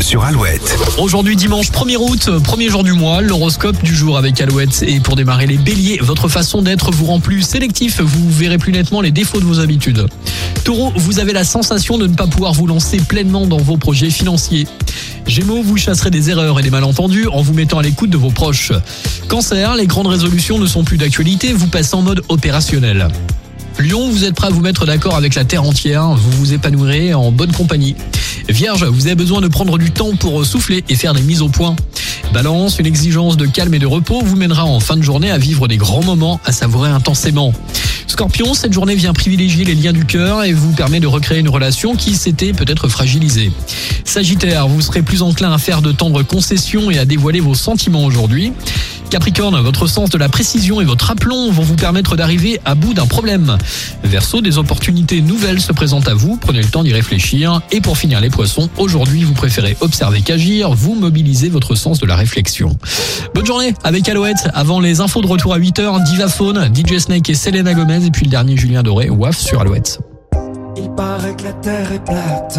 sur Alouette. Aujourd'hui dimanche 1er août, premier jour du mois, l'horoscope du jour avec Alouette. Et pour démarrer les béliers, votre façon d'être vous rend plus sélectif, vous verrez plus nettement les défauts de vos habitudes. Taureau, vous avez la sensation de ne pas pouvoir vous lancer pleinement dans vos projets financiers. Gémeaux, vous chasserez des erreurs et des malentendus en vous mettant à l'écoute de vos proches. Cancer, les grandes résolutions ne sont plus d'actualité, vous passez en mode opérationnel. Lion, vous êtes prêt à vous mettre d'accord avec la terre entière, vous vous épanouirez en bonne compagnie. Vierge, vous avez besoin de prendre du temps pour souffler et faire des mises au point. Balance, une exigence de calme et de repos vous mènera en fin de journée à vivre des grands moments, à savourer intensément. Scorpion, cette journée vient privilégier les liens du cœur et vous permet de recréer une relation qui s'était peut-être fragilisée. Sagittaire, vous serez plus enclin à faire de tendres concessions et à dévoiler vos sentiments aujourd'hui. Capricorne, votre sens de la précision et votre aplomb vont vous permettre d'arriver à bout d'un problème. Verseau, des opportunités nouvelles se présentent à vous, prenez le temps d'y réfléchir. Et pour finir les poissons, aujourd'hui vous préférez observer qu'agir, vous mobilisez votre sens de la réflexion. Bonne journée avec Alouette, avant les infos de retour à 8h, Diva Faune, DJ Snake et Selena Gomez, et puis le dernier Julien Doré, WAF sur Alouette. Il paraît que la terre est plate